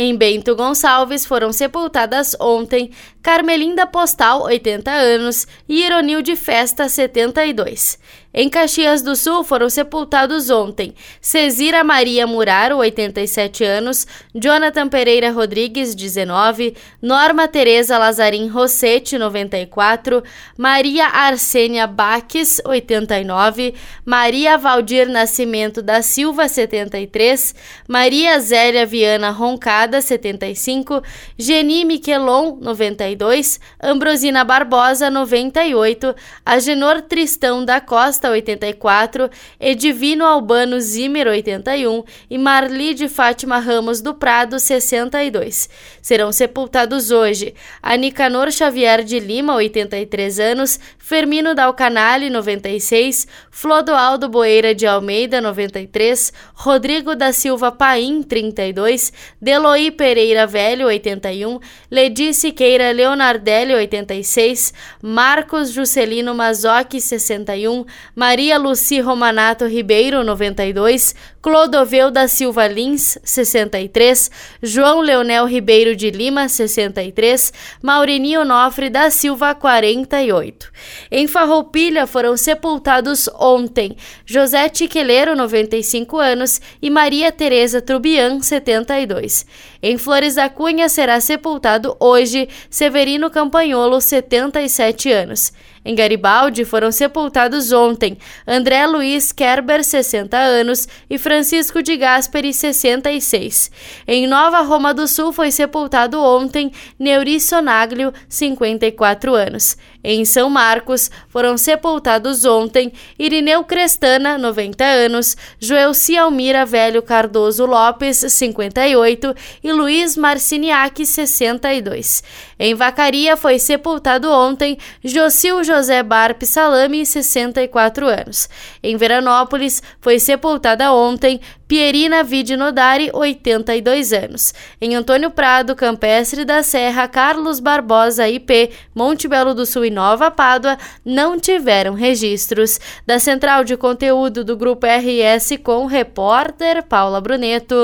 Em Bento Gonçalves foram sepultadas ontem Carmelinda Postal, 80 anos, e Ironil de Festa, 72. Em Caxias do Sul foram sepultados ontem Cesira Maria Muraro, 87 anos, Jonathan Pereira Rodrigues, 19, Norma Tereza Lazarim Rossetti, 94, Maria Arsênia Baques, 89, Maria Valdir Nascimento da Silva, 73, Maria Zélia Viana Roncada, 75, Geni Miquelon, 92, Ambrosina Barbosa, 98, Agenor Tristão da Costa, 84, Edivino Albano Zimmer 81 e Marli de Fátima Ramos do Prado 62. Serão sepultados hoje a Nicanor Xavier de Lima 83 anos, Fermino Dalcanale 96, Flodoaldo Boeira de Almeida 93, Rodrigo da Silva Paim 32, Deloí Pereira Velho 81, Ledi Siqueira Leonardelli 86, Marcos Juscelino Mazoc 61, Maria Luci Romanato Ribeiro, 92, Clodoveu da Silva Lins, 63, João Leonel Ribeiro de Lima, 63, Maurinho Nofre da Silva, 48. Em Farroupilha foram sepultados ontem José Tiqueleiro, 95 anos, e Maria Tereza Trubian, 72. Em Flores da Cunha será sepultado hoje Severino Campanholo, 77 anos. Em Garibaldi foram sepultados ontem André Luiz Kerber, 60 anos, e Francisco de Gasperi, 66. Em Nova Roma do Sul foi sepultado ontem Neuri Sonaglio, 54 anos. Em São Marcos foram sepultados ontem Irineu Crestana, 90 anos, Joelci Almira Velho Cardoso Lopes, 58 e Luiz Marciniak, 62. Em Vacaria foi sepultado ontem Jocil José Barpe Salame, 64 anos. Em Veranópolis, foi sepultada ontem Pierina Vide Nodari, 82 anos. Em Antônio Prado, Campestre da Serra, Carlos Barbosa, IP, Monte Belo do Sul e Nova Pádua não tiveram registros. Da central de conteúdo do Grupo RS com repórter Paula Bruneto.